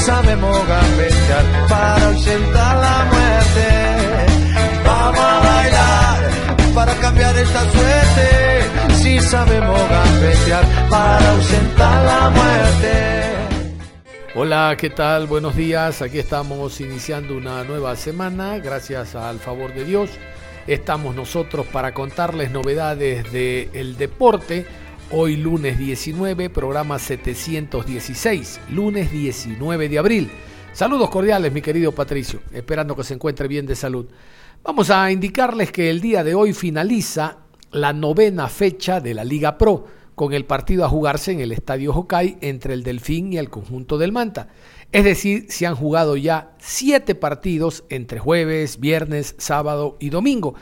Sabemos gambetear para ausentar la muerte. Vamos a bailar para cambiar esta suerte. Si sabemos gambetear para ausentar la muerte. Hola, ¿qué tal? Buenos días. Aquí estamos iniciando una nueva semana. Gracias al favor de Dios. Estamos nosotros para contarles novedades del deporte Hoy lunes 19, programa 716, lunes 19 de abril. Saludos cordiales, mi querido Patricio, esperando que se encuentre bien de salud. Vamos a indicarles que el día de hoy finaliza la novena fecha de la Liga Pro, con el partido a jugarse en el Estadio Hokai entre el Delfín y el conjunto del Manta. Es decir, se han jugado ya siete partidos entre jueves, viernes, sábado y domingo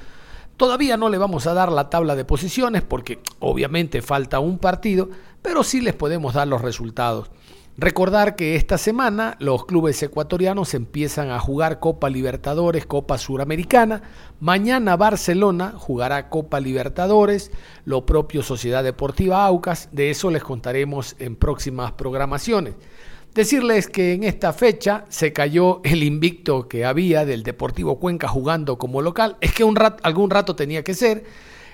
Todavía no le vamos a dar la tabla de posiciones porque obviamente falta un partido, pero sí les podemos dar los resultados. Recordar que esta semana los clubes ecuatorianos empiezan a jugar Copa Libertadores, Copa Suramericana. Mañana Barcelona jugará Copa Libertadores, lo propio Sociedad Deportiva Aucas. De eso les contaremos en próximas programaciones. Decirles que en esta fecha se cayó el invicto que había del Deportivo Cuenca jugando como local. Es que un algún rato tenía que ser.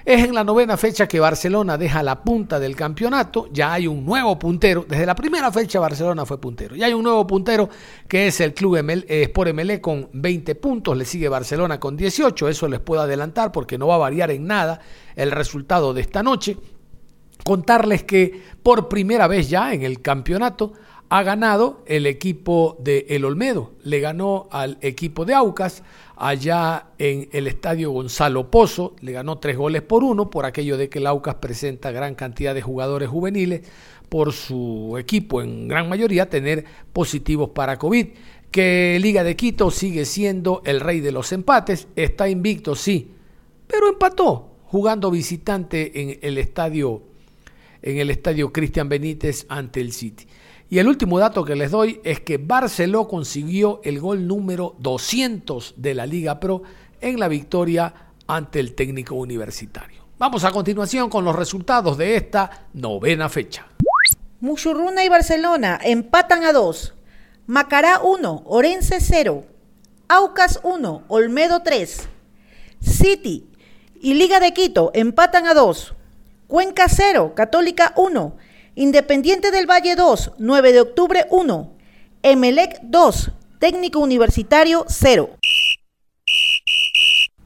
Es en la novena fecha que Barcelona deja la punta del campeonato. Ya hay un nuevo puntero. Desde la primera fecha Barcelona fue puntero. Ya hay un nuevo puntero que es el Club ML, eh, Sport MLE con 20 puntos. Le sigue Barcelona con 18. Eso les puedo adelantar porque no va a variar en nada el resultado de esta noche. Contarles que por primera vez ya en el campeonato ha ganado el equipo de El Olmedo, le ganó al equipo de Aucas allá en el estadio Gonzalo Pozo, le ganó tres goles por uno por aquello de que el Aucas presenta gran cantidad de jugadores juveniles por su equipo en gran mayoría tener positivos para COVID. Que Liga de Quito sigue siendo el rey de los empates, está invicto sí, pero empató jugando visitante en el estadio en el estadio Cristian Benítez ante el City. Y el último dato que les doy es que Barceló consiguió el gol número 200 de la Liga Pro en la victoria ante el técnico universitario. Vamos a continuación con los resultados de esta novena fecha. Muchurruna y Barcelona empatan a 2. Macará 1, Orense 0. Aucas 1, Olmedo 3. City y Liga de Quito empatan a 2. Cuenca 0, Católica 1. Independiente del Valle 2, 9 de octubre 1. Emelec 2, Técnico Universitario 0.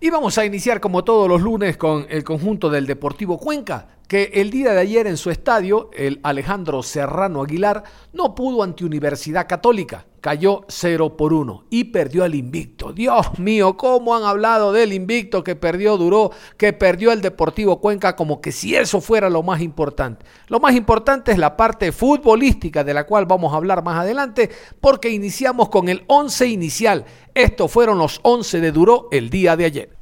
Y vamos a iniciar como todos los lunes con el conjunto del Deportivo Cuenca, que el día de ayer en su estadio, el Alejandro Serrano Aguilar, no pudo ante Universidad Católica. Cayó 0 por 1 y perdió el invicto. Dios mío, cómo han hablado del invicto que perdió Duró, que perdió el Deportivo Cuenca, como que si eso fuera lo más importante. Lo más importante es la parte futbolística de la cual vamos a hablar más adelante, porque iniciamos con el 11 inicial. Estos fueron los 11 de Duró el día de ayer.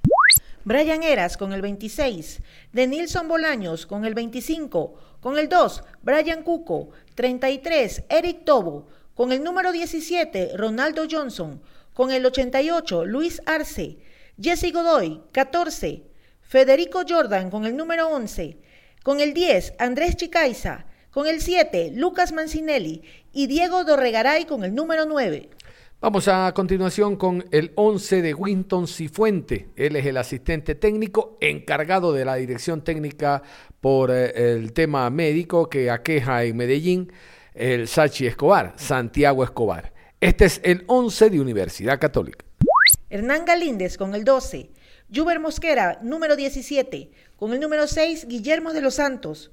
Brian Eras con el 26, Denilson Bolaños con el 25, con el 2, Brian Cuco, 33, Eric Tobo, con el número 17, Ronaldo Johnson, con el 88, Luis Arce, Jesse Godoy, 14, Federico Jordan con el número 11, con el 10, Andrés Chicaiza, con el 7, Lucas Mancinelli. Y Diego Dorregaray con el número 9. Vamos a continuación con el 11 de Winton Cifuente. Él es el asistente técnico encargado de la dirección técnica por eh, el tema médico que aqueja en Medellín el Sachi Escobar, Santiago Escobar. Este es el 11 de Universidad Católica. Hernán Galíndez con el 12. Juber Mosquera, número 17. Con el número 6, Guillermo de los Santos.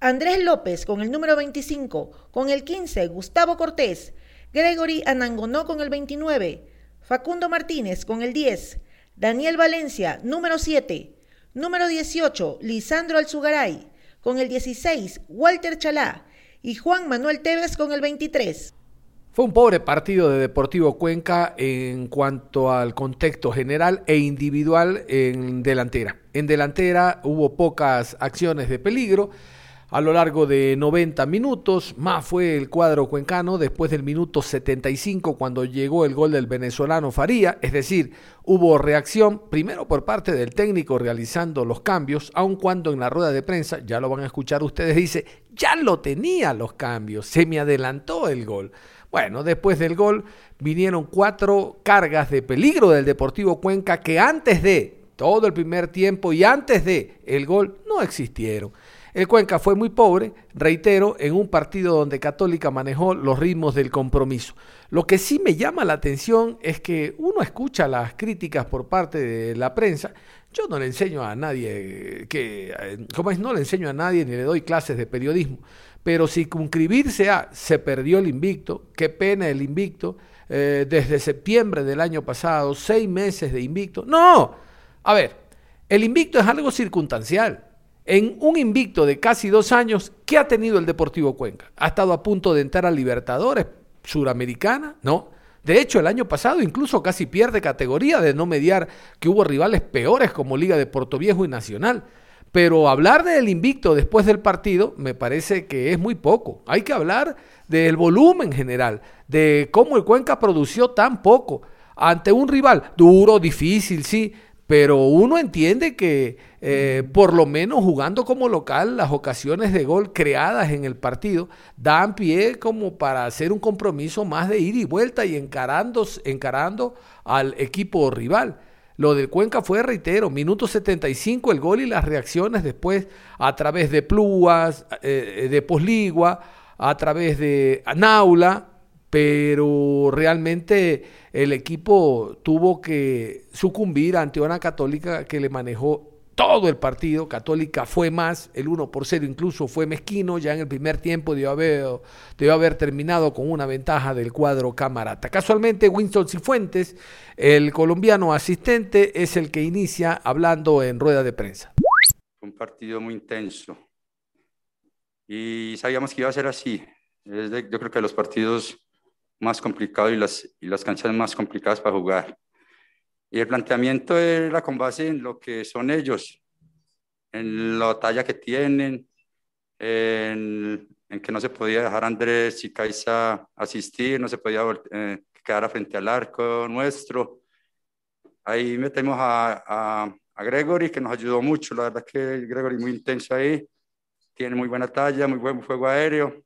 Andrés López con el número 25. Con el 15, Gustavo Cortés. Gregory Anangonó con el 29, Facundo Martínez con el 10, Daniel Valencia, número 7, número 18, Lisandro Alzugaray, con el 16, Walter Chalá y Juan Manuel Tevez con el 23. Fue un pobre partido de Deportivo Cuenca en cuanto al contexto general e individual en delantera. En delantera hubo pocas acciones de peligro a lo largo de 90 minutos. Más fue el cuadro cuencano después del minuto 75 cuando llegó el gol del venezolano Faría. Es decir, hubo reacción primero por parte del técnico realizando los cambios, aun cuando en la rueda de prensa, ya lo van a escuchar ustedes, dice, ya lo tenía los cambios, se me adelantó el gol. Bueno, después del gol vinieron cuatro cargas de peligro del Deportivo Cuenca que antes de todo el primer tiempo y antes de el gol no existieron. El Cuenca fue muy pobre, reitero, en un partido donde Católica manejó los ritmos del compromiso. Lo que sí me llama la atención es que uno escucha las críticas por parte de la prensa. Yo no le enseño a nadie que, eh, ¿cómo es? No le enseño a nadie ni le doy clases de periodismo. Pero circunscribirse a se perdió el invicto, qué pena el invicto, eh, desde septiembre del año pasado, seis meses de invicto. No, a ver, el invicto es algo circunstancial. En un invicto de casi dos años, ¿qué ha tenido el Deportivo Cuenca? ¿Ha estado a punto de entrar a Libertadores Suramericana? No. De hecho, el año pasado incluso casi pierde categoría de no mediar que hubo rivales peores como Liga de Puerto Viejo y Nacional. Pero hablar del invicto después del partido me parece que es muy poco. Hay que hablar del volumen general, de cómo el Cuenca produció tan poco ante un rival duro, difícil, sí, pero uno entiende que eh, por lo menos jugando como local, las ocasiones de gol creadas en el partido dan pie como para hacer un compromiso más de ida y vuelta y encarando, encarando al equipo rival. Lo del Cuenca fue, reitero, minuto 75 el gol y las reacciones después a través de Plúas, eh, de Posligua, a través de Naula, pero realmente el equipo tuvo que sucumbir ante una católica que le manejó todo el partido. Católica fue más, el 1 por 0 incluso fue mezquino, ya en el primer tiempo debió haber, debió haber terminado con una ventaja del cuadro camarata. Casualmente, Winston Cifuentes, el colombiano asistente, es el que inicia hablando en rueda de prensa. Un partido muy intenso y sabíamos que iba a ser así. yo creo que los partidos más complicados y las, y las canchas más complicadas para jugar. Y el planteamiento era con base en lo que son ellos, en la talla que tienen, en, en que no se podía dejar a Andrés y Caiza asistir, no se podía eh, quedar frente al arco nuestro. Ahí metemos a, a, a, Gregory, que nos ayudó mucho, la verdad que Gregory muy intenso ahí, tiene muy buena talla, muy buen fuego aéreo.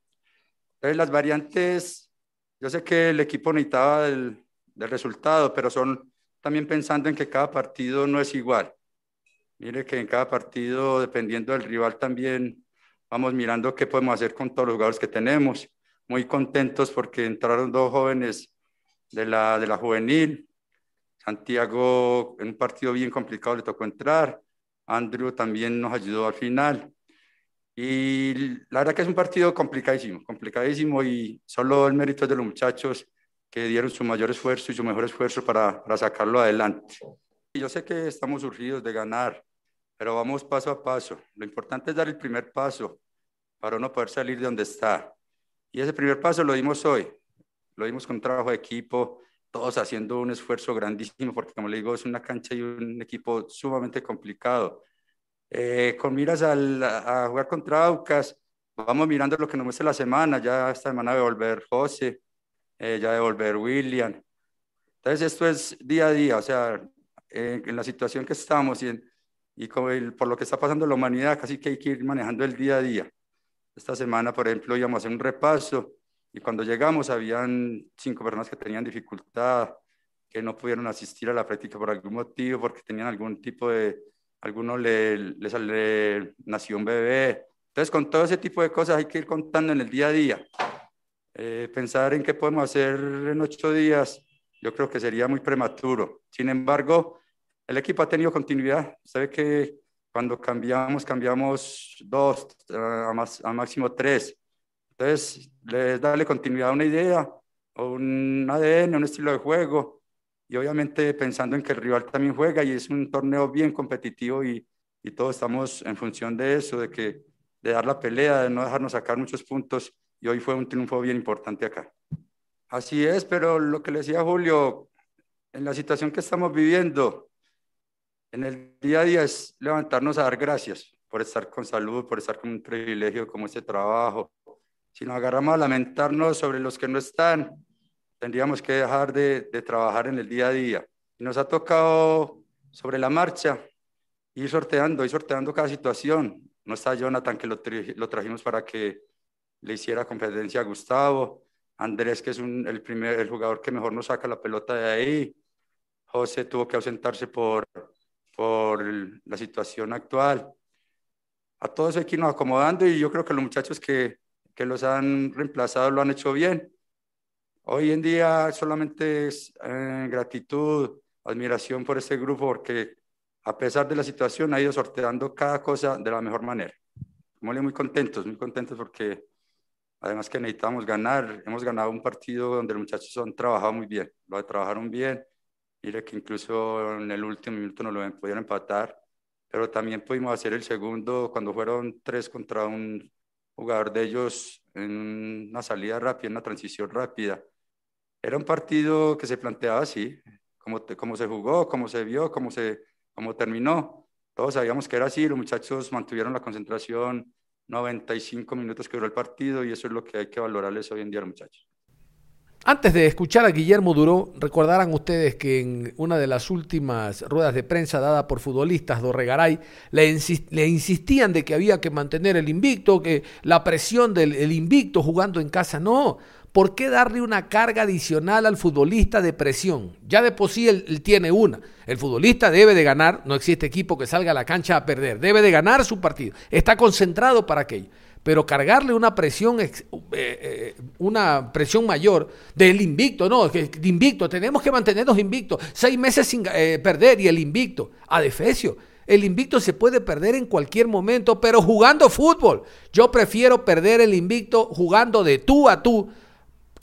Entonces las variantes yo sé que el equipo necesitaba del, del resultado, pero son también pensando en que cada partido no es igual. Mire que en cada partido, dependiendo del rival, también vamos mirando qué podemos hacer con todos los jugadores que tenemos. Muy contentos porque entraron dos jóvenes de la, de la juvenil. Santiago, en un partido bien complicado, le tocó entrar. Andrew también nos ayudó al final. Y la verdad que es un partido complicadísimo, complicadísimo y solo el mérito es de los muchachos que dieron su mayor esfuerzo y su mejor esfuerzo para, para sacarlo adelante. Y yo sé que estamos urgidos de ganar, pero vamos paso a paso. Lo importante es dar el primer paso para uno poder salir de donde está. Y ese primer paso lo dimos hoy. Lo dimos con trabajo de equipo, todos haciendo un esfuerzo grandísimo, porque como le digo, es una cancha y un equipo sumamente complicado. Eh, con miras al, a jugar contra Aucas, vamos mirando lo que nos muestra la semana, ya esta semana de volver José, eh, ya de volver William. Entonces esto es día a día, o sea, en la situación que estamos y, y por lo que está pasando la humanidad, casi que hay que ir manejando el día a día. Esta semana, por ejemplo, íbamos a hacer un repaso y cuando llegamos habían cinco personas que tenían dificultad, que no pudieron asistir a la práctica por algún motivo, porque tenían algún tipo de, algunos le, le, nació un bebé. Entonces, con todo ese tipo de cosas hay que ir contando en el día a día. Eh, pensar en qué podemos hacer en ocho días, yo creo que sería muy prematuro. Sin embargo, el equipo ha tenido continuidad. Sabe que cuando cambiamos, cambiamos dos, a, más, a máximo tres. Entonces, les darle continuidad a una idea, o un ADN, un estilo de juego, y obviamente pensando en que el rival también juega y es un torneo bien competitivo y, y todos estamos en función de eso, de, que, de dar la pelea, de no dejarnos sacar muchos puntos y hoy fue un triunfo bien importante acá. Así es, pero lo que le decía Julio, en la situación que estamos viviendo, en el día a día es levantarnos a dar gracias por estar con salud, por estar con un privilegio como este trabajo. Si nos agarramos a lamentarnos sobre los que no están, tendríamos que dejar de, de trabajar en el día a día. Y nos ha tocado sobre la marcha ir sorteando, ir sorteando cada situación. No está Jonathan, que lo, lo trajimos para que le hiciera competencia a Gustavo. Andrés, que es un, el, primer, el jugador que mejor nos saca la pelota de ahí. José tuvo que ausentarse por, por la situación actual. A todos hay que irnos acomodando y yo creo que los muchachos que, que los han reemplazado lo han hecho bien. Hoy en día solamente es eh, gratitud, admiración por este grupo porque a pesar de la situación ha ido sorteando cada cosa de la mejor manera. muy contentos, muy contentos porque además que necesitamos ganar, hemos ganado un partido donde los muchachos han trabajado muy bien, lo trabajaron bien, mire que incluso en el último minuto no lo pudieron empatar, pero también pudimos hacer el segundo cuando fueron tres contra un jugador de ellos en una salida rápida, en una transición rápida era un partido que se planteaba así, como, como se jugó, cómo se vio, cómo, se, cómo terminó. Todos sabíamos que era así, los muchachos mantuvieron la concentración 95 minutos que duró el partido y eso es lo que hay que valorarles hoy en día muchachos. Antes de escuchar a Guillermo Duró, recordarán ustedes que en una de las últimas ruedas de prensa dada por futbolistas Dorregaray, le, le insistían de que había que mantener el invicto, que la presión del invicto jugando en casa, no, ¿por qué darle una carga adicional al futbolista de presión? Ya de por sí él, tiene una. El futbolista debe de ganar, no existe equipo que salga a la cancha a perder, debe de ganar su partido, está concentrado para aquello. Pero cargarle una presión, eh, eh, una presión mayor del invicto, no, que invicto, tenemos que mantenernos invictos, seis meses sin eh, perder y el invicto, a defecio. El invicto se puede perder en cualquier momento, pero jugando fútbol. Yo prefiero perder el invicto jugando de tú a tú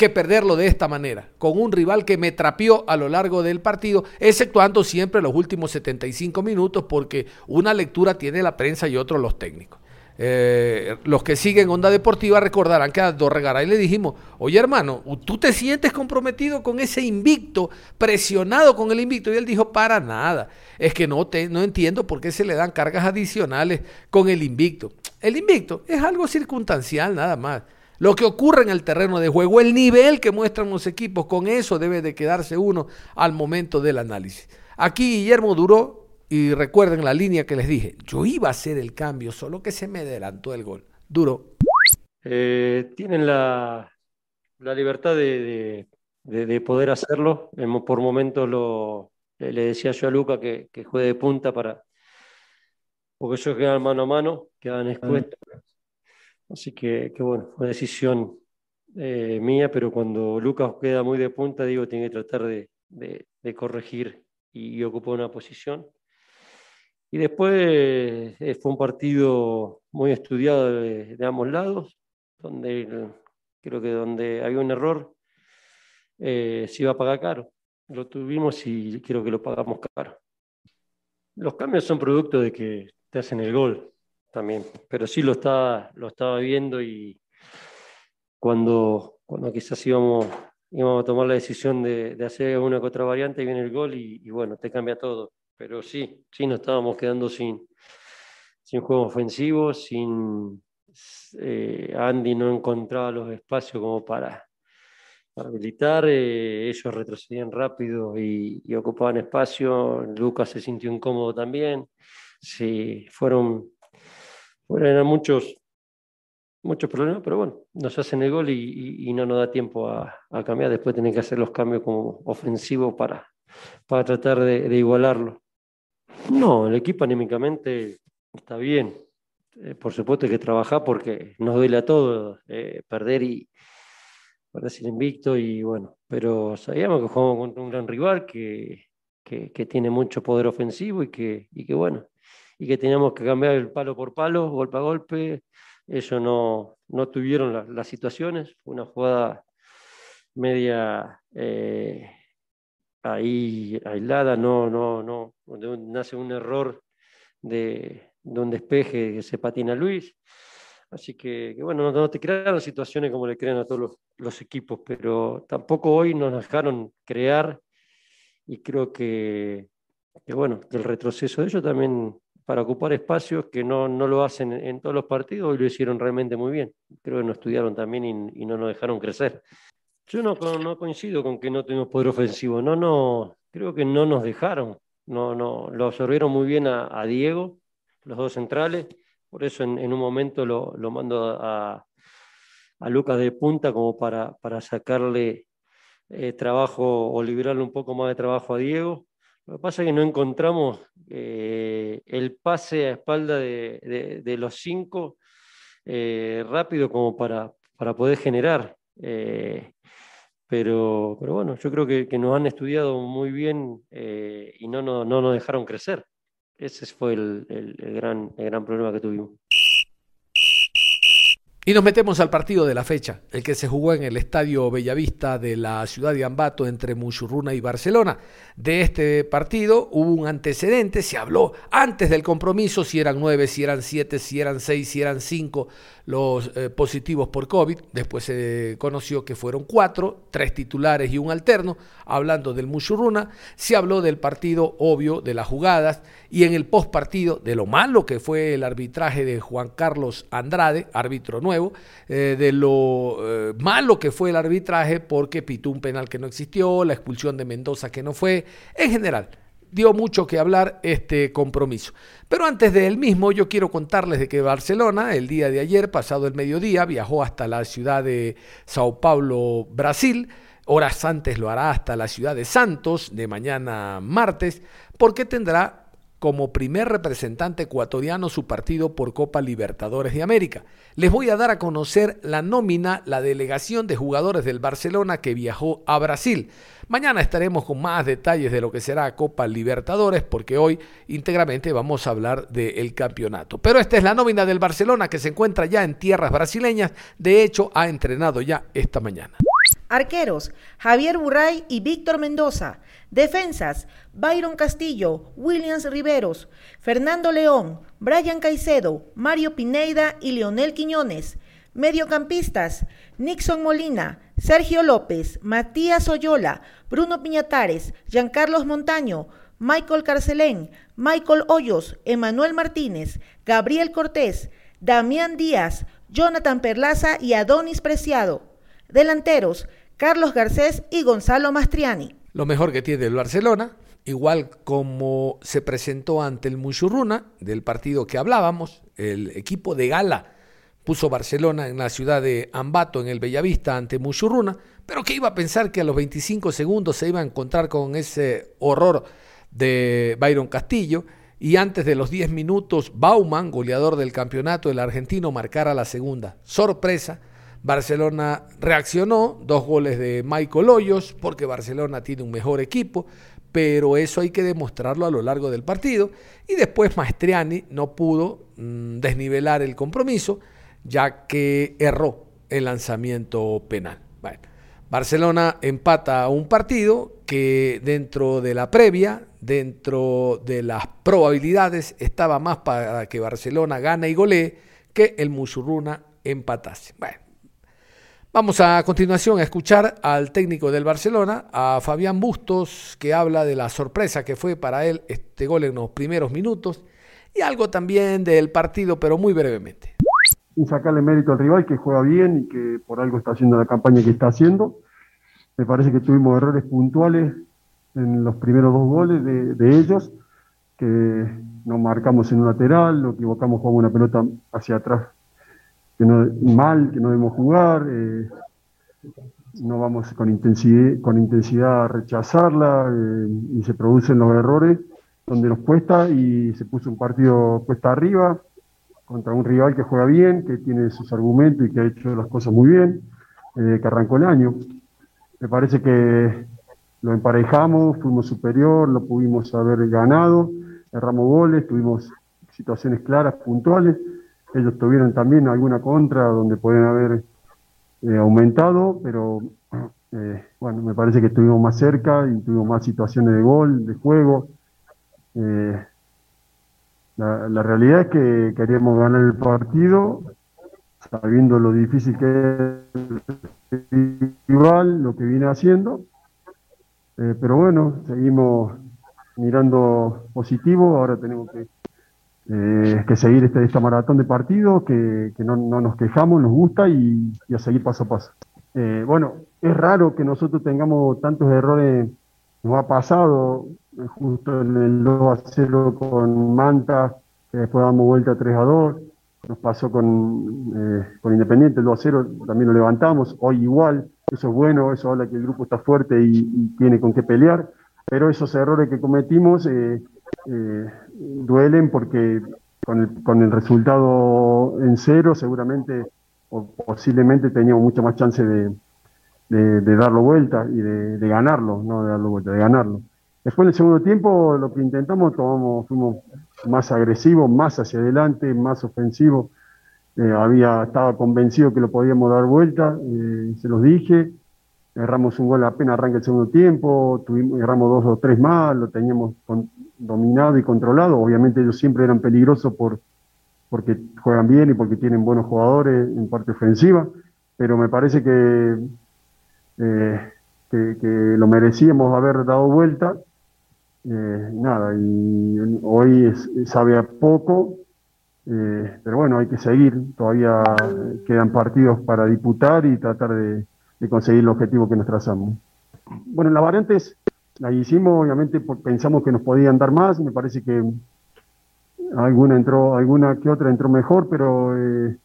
que perderlo de esta manera, con un rival que me trapió a lo largo del partido, exceptuando siempre los últimos 75 minutos, porque una lectura tiene la prensa y otro los técnicos. Eh, los que siguen Onda Deportiva recordarán que a Dorregaray le dijimos, oye hermano, ¿tú te sientes comprometido con ese invicto, presionado con el invicto? Y él dijo, para nada, es que no, te, no entiendo por qué se le dan cargas adicionales con el invicto. El invicto es algo circunstancial nada más lo que ocurre en el terreno de juego, el nivel que muestran los equipos, con eso debe de quedarse uno al momento del análisis. Aquí Guillermo duró, y recuerden la línea que les dije, yo iba a hacer el cambio, solo que se me adelantó el gol. Duro. Eh, tienen la, libertad de, poder hacerlo. Por momentos lo, le decía yo a Luca que, juegue de punta para, porque ellos quedan mano a mano, quedan expuestos. Así que, bueno, fue decisión eh, mía, pero cuando Lucas queda muy de punta, digo, tiene que tratar de, corregir y, ocupar una posición. Y después eh, fue un partido muy estudiado de, ambos lados, donde creo que donde había un error eh, se iba a pagar caro. Lo tuvimos y creo que lo pagamos caro. Los cambios son producto de que te hacen el gol también, pero sí lo estaba, lo estaba viendo y cuando, cuando quizás íbamos, íbamos a tomar la decisión de, de hacer una que otra variante, viene el gol y, bueno, te cambia todo. Pero sí, sí nos estábamos quedando sin, sin juego ofensivo, sin eh, Andy no encontraba los espacios como para, habilitar, eh, ellos retrocedían rápido y, ocupaban espacio, Lucas se sintió incómodo también, sí, fueron eran muchos, muchos problemas, pero bueno, nos hacen el gol y, no nos da tiempo a, cambiar. Después tienen que hacer los cambios como ofensivos para, para tratar de, igualarlo. No, el equipo anímicamente está bien. Eh, por supuesto hay que trabajar porque nos duele a todos eh, perder y perder sin invicto y bueno, pero sabíamos que jugamos contra un gran rival que, que, que tiene mucho poder ofensivo y que, y que bueno, y que teníamos que cambiar el palo por palo, golpe a golpe. Ellos no, no tuvieron las situaciones. Fue una jugada media, eh, ahí aislada, no, no, no, donde nace un error de, un despeje que se patina Luis. Así que, bueno, no, te crean situaciones como le crean a todos los, equipos, pero tampoco hoy nos dejaron crear y creo que, que, bueno, el retroceso de ellos también para ocupar espacios que no, no lo hacen en, todos los partidos y lo hicieron realmente muy bien. Creo que nos estudiaron también y, no nos dejaron crecer. Yo no, no, coincido con que no tuvimos poder ofensivo, no, no, creo que no nos dejaron, no, no, lo absorbieron muy bien a Diego, los dos centrales, por eso en, un momento lo, mando a, Lucas de punta como para, para sacarle eh, trabajo o liberarle un poco más de trabajo a Diego. Lo que pasa es que no encontramos eh, el pase a espalda de, los cinco eh, rápido como para, para poder generar. pero, pero bueno, yo creo que, nos han estudiado muy bien y no, no, no nos dejaron crecer. Ese fue el, gran, el gran problema que tuvimos. Y nos metemos al partido de la fecha, el que se jugó en el Estadio Bellavista de la ciudad de Ambato entre Muchurruna y Barcelona. De este partido hubo un antecedente, se habló antes del compromiso si eran nueve, si eran siete, si eran seis, si eran cinco los eh, positivos por COVID. Después se conoció que fueron cuatro, tres titulares y un alterno. Hablando del Muchurruna, se habló del partido obvio, de las jugadas y en el post partido de lo malo que fue el arbitraje de Juan Carlos Andrade, árbitro nuevo eh, de lo eh, malo que fue el arbitraje porque pitó un penal que no existió, la expulsión de Mendoza que no fue, en general. Dio mucho que hablar este compromiso. Pero antes de él mismo, yo quiero contarles de que Barcelona, el día de ayer, pasado el mediodía, viajó hasta la ciudad de Sao Paulo, Brasil. Horas antes lo hará hasta la ciudad de Santos, de mañana martes, porque tendrá como primer representante ecuatoriano su partido por Copa Libertadores de América. Les voy a dar a conocer la nómina, la delegación de jugadores del Barcelona que viajó a Brasil. Mañana estaremos con más detalles de lo que será Copa Libertadores porque hoy íntegramente vamos a hablar del campeonato. Pero esta es la nómina del Barcelona que se encuentra ya en tierras brasileñas. De hecho, ha entrenado ya esta mañana. Arqueros, Javier Burray y Víctor Mendoza. Defensas, Byron Castillo, Williams Riveros, Fernando León, Brian Caicedo, Mario Pineida y Leonel Quiñones. Mediocampistas, Nixon Molina, Sergio López, Matías Oyola, Bruno Piñatares, Giancarlos Montaño, Michael Carcelén, Michael Hoyos, Emanuel Martínez, Gabriel Cortés, Damián Díaz, Jonathan Perlaza y Adonis Preciado. Delanteros, Carlos Garcés y Gonzalo Mastriani lo mejor que tiene el Barcelona, igual como se presentó ante el Muchurruna del partido que hablábamos, el equipo de gala puso Barcelona en la ciudad de Ambato, en el Bellavista, ante Muchurruna, pero que iba a pensar que a los 25 segundos se iba a encontrar con ese horror de Byron Castillo, y antes de los 10 minutos, Bauman, goleador del campeonato, el argentino, marcara la segunda. Sorpresa, Barcelona reaccionó, dos goles de Michael Hoyos, porque Barcelona tiene un mejor equipo, pero eso hay que demostrarlo a lo largo del partido. Y después Maestriani no pudo mm, desnivelar el compromiso, ya que erró el lanzamiento penal. Barcelona empata un partido que dentro de la previa, dentro de las probabilidades, estaba más para que Barcelona gane y golee que el Musurruna empatase. Bueno, Vamos a continuación a escuchar al técnico del Barcelona, a Fabián Bustos, que habla de la sorpresa que fue para él este gol en los primeros minutos y algo también del partido, pero muy brevemente. Sacarle mérito al rival que juega bien y que por algo está haciendo la campaña que está haciendo. Me parece que tuvimos errores puntuales en los primeros dos goles de, ellos, que nos marcamos en un lateral, lo equivocamos, jugamos una pelota hacia atrás mal, que no debemos jugar, eh, no vamos con intensidad, con intensidad a rechazarla eh, y se producen los errores donde nos cuesta y se puso un partido cuesta arriba contra un rival que juega bien, que tiene sus argumentos y que ha hecho las cosas muy bien, eh, que arrancó el año. Me parece que lo emparejamos, fuimos superior, lo pudimos haber ganado, erramos goles, tuvimos situaciones claras, puntuales ellos tuvieron también alguna contra donde pueden haber eh, aumentado, pero eh, bueno, me parece que estuvimos más cerca y tuvimos más situaciones de gol, de juego. Eh, la, realidad es que queríamos ganar el partido, sabiendo lo difícil que es el rival, lo que viene haciendo. Eh, pero bueno, seguimos mirando positivo, ahora tenemos que, que seguir este, esta maratón de partidos, que, no, nos quejamos, nos gusta y, y a seguir paso a paso. bueno, es raro que nosotros tengamos tantos errores. Nos ha pasado eh, justo en el 2 a 0 con Manta, que después damos vuelta 3 a 2. Nos pasó con, eh, con Independiente, el 2 a 0, también lo levantamos. Hoy igual, eso es bueno, eso habla que el grupo está fuerte y, tiene con qué pelear. Pero esos errores que cometimos eh, duelen porque con el, con el resultado en cero seguramente o posiblemente teníamos mucha más chance de, de, darlo vuelta y de, ganarlo, no de darlo vuelta, de ganarlo. Después en el segundo tiempo lo que intentamos, tomamos, fuimos más agresivos, más hacia adelante, más ofensivos. Eh, había, estaba convencido que lo podíamos dar vuelta, eh, se los dije. Erramos un gol apenas arranca el segundo tiempo, tuvimos, erramos dos o tres más, lo teníamos dominado y controlado. Obviamente ellos siempre eran peligrosos por, porque juegan bien y porque tienen buenos jugadores en parte ofensiva, pero me parece que eh, que, lo merecíamos haber dado vuelta. Eh, nada, y hoy sabe a poco, eh, pero bueno, hay que seguir. Todavía quedan partidos para disputar y tratar de, conseguir el objetivo que nos trazamos. Bueno, las variantes las hicimos, obviamente, pensamos que nos podían dar más. Me parece que alguna entró, alguna que otra entró mejor, pero eh,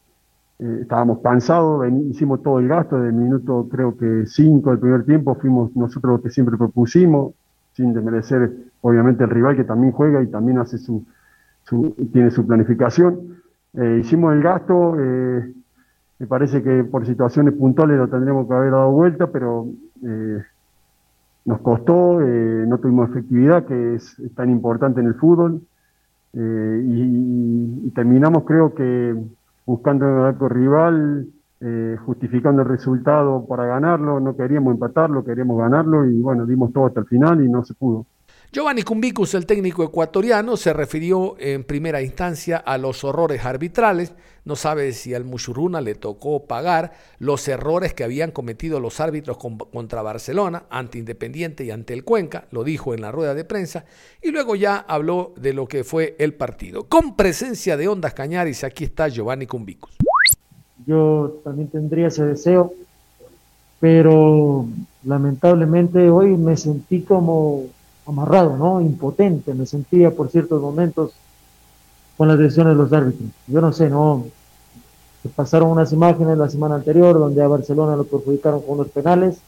estábamos cansados, hicimos todo el gasto, del minuto creo que 5 del primer tiempo fuimos nosotros los que siempre propusimos, sin desmerecer obviamente el rival que también juega y también hace su, tiene su planificación. Eh, hicimos el gasto, eh, me parece que por situaciones puntuales lo tendríamos que haber dado vuelta, pero nos costó, no tuvimos efectividad, que es, tan importante en el fútbol, y terminamos creo que buscando el arco rival, eh, justificando el resultado para ganarlo, no queríamos empatarlo, queríamos ganarlo y bueno, dimos todo hasta el final y no se pudo. Giovanni Cumbicus, el técnico ecuatoriano, se refirió en primera instancia a los horrores arbitrales. No sabe si al Mushuruna le tocó pagar los errores que habían cometido los árbitros contra Barcelona, ante Independiente y ante el Cuenca, lo dijo en la rueda de prensa, y luego ya habló de lo que fue el partido. Con presencia de Ondas Cañaris, aquí está Giovanni Cumbicus. Yo también tendría ese deseo, pero lamentablemente hoy me sentí como amarrado, ¿no? Impotente, me sentía por ciertos momentos con las decisiones de los árbitros. Yo no sé, ¿no? Pasaron unas imágenes la semana anterior donde a Barcelona lo perjudicaron con los penales.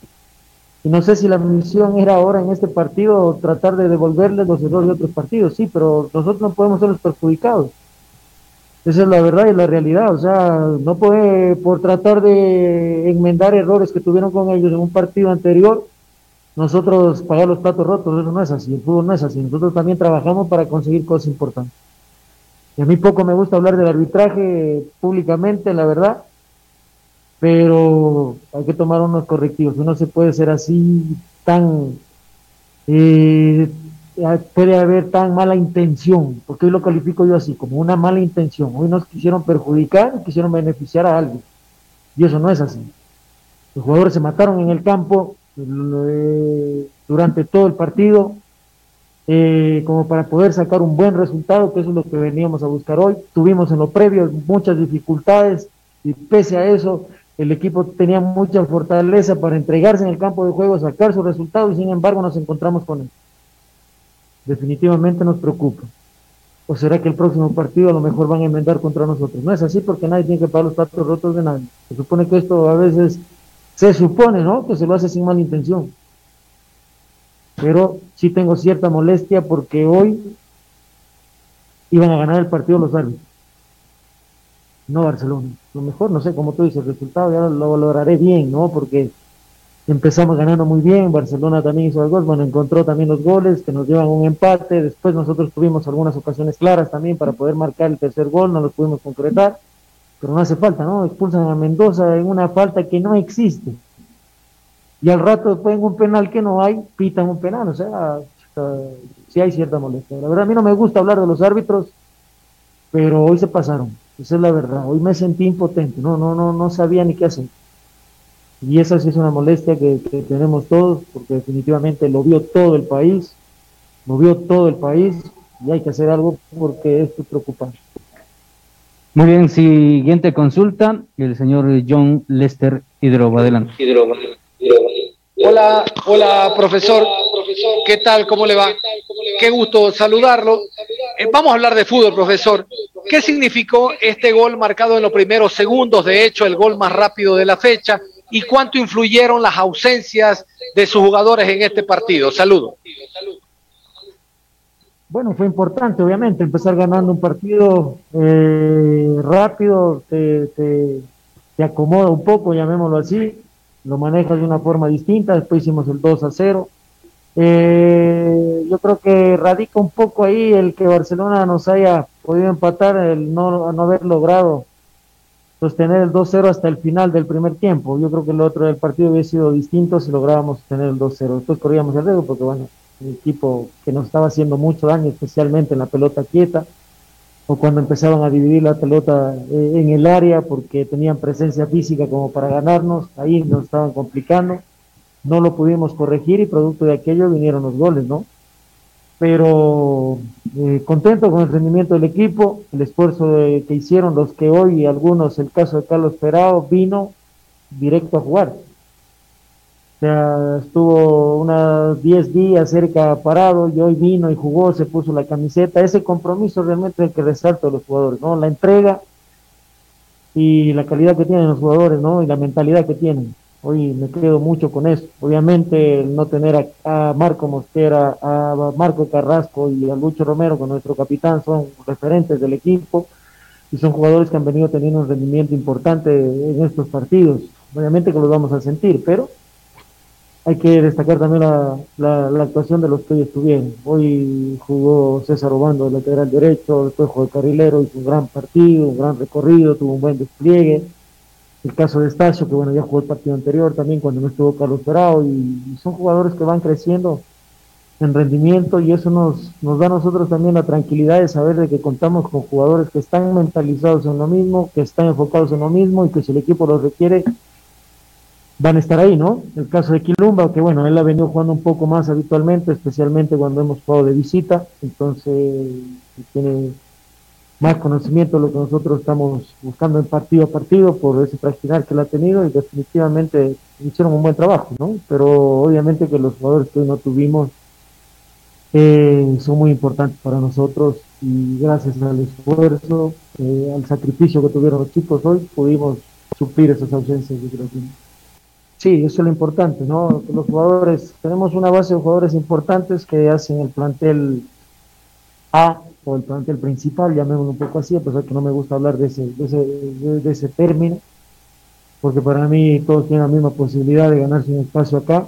Y no sé si la misión era ahora en este partido tratar de devolverles los errores de otros partidos, sí, pero nosotros no podemos ser los perjudicados. Esa es la verdad y la realidad. O sea, no puede, por tratar de enmendar errores que tuvieron con ellos en un partido anterior, nosotros pagar los platos rotos, eso no es así, el fútbol no es así, nosotros también trabajamos para conseguir cosas importantes. Y a mí poco me gusta hablar del arbitraje públicamente, la verdad, pero hay que tomar unos correctivos, uno se puede ser así tan, eh, puede haber tan mala intención, porque hoy lo califico yo así, como una mala intención, hoy nos quisieron perjudicar, quisieron beneficiar a alguien, y eso no es así. Los jugadores se mataron en el campo, durante todo el partido, eh, como para poder sacar un buen resultado, que eso es lo que veníamos a buscar hoy. Tuvimos en lo previo muchas dificultades y pese a eso, el equipo tenía mucha fortaleza para entregarse en el campo de juego, sacar su resultado y sin embargo nos encontramos con él. Definitivamente nos preocupa. ¿O será que el próximo partido a lo mejor van a enmendar contra nosotros? No es así porque nadie tiene que pagar los platos rotos de nadie. Se supone que esto a veces se supone, ¿no? Que se lo hace sin mala intención. Pero sí tengo cierta molestia porque hoy iban a ganar el partido los árbitros. No Barcelona. Lo mejor, no sé cómo tú dices, el resultado ya lo valoraré bien, ¿no? Porque empezamos ganando muy bien, Barcelona también hizo el gol, bueno, encontró también los goles que nos llevan un empate, después nosotros tuvimos algunas ocasiones claras también para poder marcar el tercer gol, no lo pudimos concretar pero no hace falta, ¿no? Expulsan a Mendoza en una falta que no existe. y al rato después en un penal que no hay, pitan un penal, o sea, sí hay cierta molestia. La verdad, a mí no me gusta hablar de los árbitros, pero hoy se pasaron, esa es la verdad, hoy me sentí impotente, no, no, no, no sabía ni qué hacer. Y esa sí es una molestia que, tenemos todos, porque definitivamente lo vio todo el país, lo vio todo el país, y hay que hacer algo porque esto es preocupante. Muy bien, siguiente consulta, el señor John Lester Hidro, adelante. Hola, hola profesor, ¿qué tal? ¿Cómo le va? Qué gusto saludarlo. Eh, vamos a hablar de fútbol, profesor. ¿Qué significó este gol marcado en los primeros segundos? De hecho, el gol más rápido de la fecha. ¿Y cuánto influyeron las ausencias de sus jugadores en este partido? Saludos. Bueno, fue importante, obviamente, empezar ganando un partido eh, rápido, te, te, acomoda un poco, llamémoslo así, lo manejas de una forma distinta, después hicimos el 2 a 0. Eh, yo creo que radica un poco ahí el que Barcelona nos haya podido empatar, el no, no haber logrado sostener el 2-0 hasta el final del primer tiempo. Yo creo que el otro del partido hubiera sido distinto si lográbamos tener el 2-0. Después corríamos el riesgo porque, bueno, un equipo que nos estaba haciendo mucho daño, especialmente en la pelota quieta, o cuando empezaban a dividir la pelota eh, en el área porque tenían presencia física como para ganarnos, ahí nos estaban complicando, no lo pudimos corregir y producto de aquello vinieron los goles, ¿no? Pero eh, contento con el rendimiento del equipo, el esfuerzo que hicieron los que hoy, algunos, el caso de Carlos Perao, vino directo a jugar sea, estuvo unos 10 días cerca parado y hoy vino y jugó, se puso la camiseta. Ese compromiso realmente es el que resalta a los jugadores, ¿no? La entrega y la calidad que tienen los jugadores, ¿no? Y la mentalidad que tienen. Hoy me quedo mucho con eso. Obviamente, el no tener a, Marco Mosquera, a Marco Carrasco y a Lucho Romero, con nuestro capitán, son referentes del equipo y son jugadores que han venido teniendo un rendimiento importante en estos partidos. Obviamente que los vamos a sentir, pero hay que destacar también la, la, actuación de los que hoy estuvieron. Hoy jugó César Obando de lateral derecho, después jugó de carrilero, hizo un gran partido, un gran recorrido, tuvo un buen despliegue. El caso de Estacio, que bueno, ya jugó el partido anterior también cuando no estuvo Carlos Perao, y, son jugadores que van creciendo en rendimiento y eso nos, nos da a nosotros también la tranquilidad de saber de que contamos con jugadores que están mentalizados en lo mismo, que están enfocados en lo mismo y que si el equipo los requiere, van a estar ahí, ¿no? El caso de Quilumba, que bueno, él ha venido jugando un poco más habitualmente, especialmente cuando hemos jugado de visita, entonces tiene más conocimiento de lo que nosotros estamos buscando en partido a partido por ese fraccionar que él ha tenido y definitivamente hicieron un buen trabajo, ¿no? Pero obviamente que los jugadores que hoy no tuvimos eh, son muy importantes para nosotros y gracias al esfuerzo, eh, al sacrificio que tuvieron los chicos hoy, pudimos suplir esas ausencias de creo Sí, eso es lo importante, ¿no? Los jugadores, tenemos una base de jugadores importantes que hacen el plantel A o el plantel principal, llamémoslo un poco así, a pesar que no me gusta hablar de ese, de ese, de, término, porque para mí todos tienen la misma posibilidad de ganarse un espacio acá.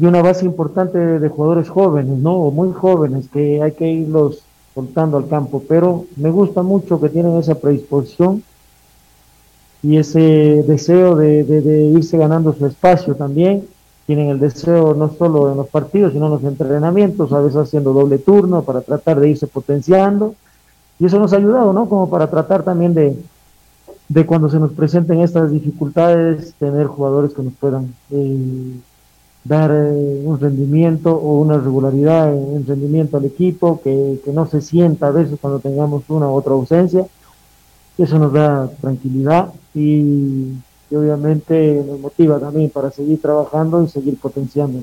Y una base importante de, jugadores jóvenes, ¿no? O muy jóvenes, que hay que irlos soltando al campo, pero me gusta mucho que tienen esa predisposición y ese deseo de, irse ganando su espacio también. Tienen el deseo no solo en los partidos, sino en los entrenamientos, a veces haciendo doble turno para tratar de irse potenciando. Y eso nos ha ayudado, ¿no? Como para tratar también de, de cuando se nos presenten estas dificultades, tener jugadores que nos puedan eh, dar eh, un rendimiento o una regularidad en, rendimiento al equipo, que, que, no se sienta a veces cuando tengamos una u otra ausencia. Eso nos da tranquilidad y, obviamente nos motiva también para seguir trabajando y seguir potenciando.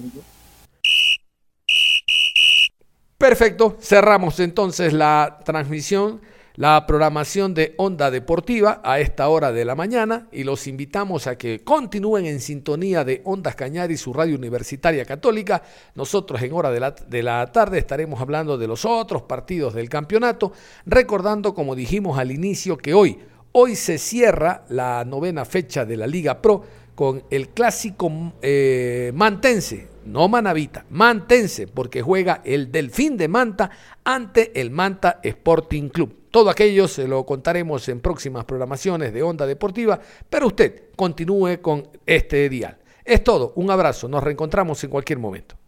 Perfecto, cerramos entonces la transmisión la programación de Onda Deportiva a esta hora de la mañana y los invitamos a que continúen en sintonía de Ondas Cañar y su radio universitaria católica. Nosotros en hora de la, de la tarde estaremos hablando de los otros partidos del campeonato, recordando, como dijimos al inicio, que hoy, hoy se cierra la novena fecha de la Liga Pro con el clásico eh, mantense, no Manavita, mantense, porque juega el Delfín de Manta ante el Manta Sporting Club. Todo aquello se lo contaremos en próximas programaciones de Onda Deportiva, pero usted continúe con este dial. Es todo, un abrazo, nos reencontramos en cualquier momento.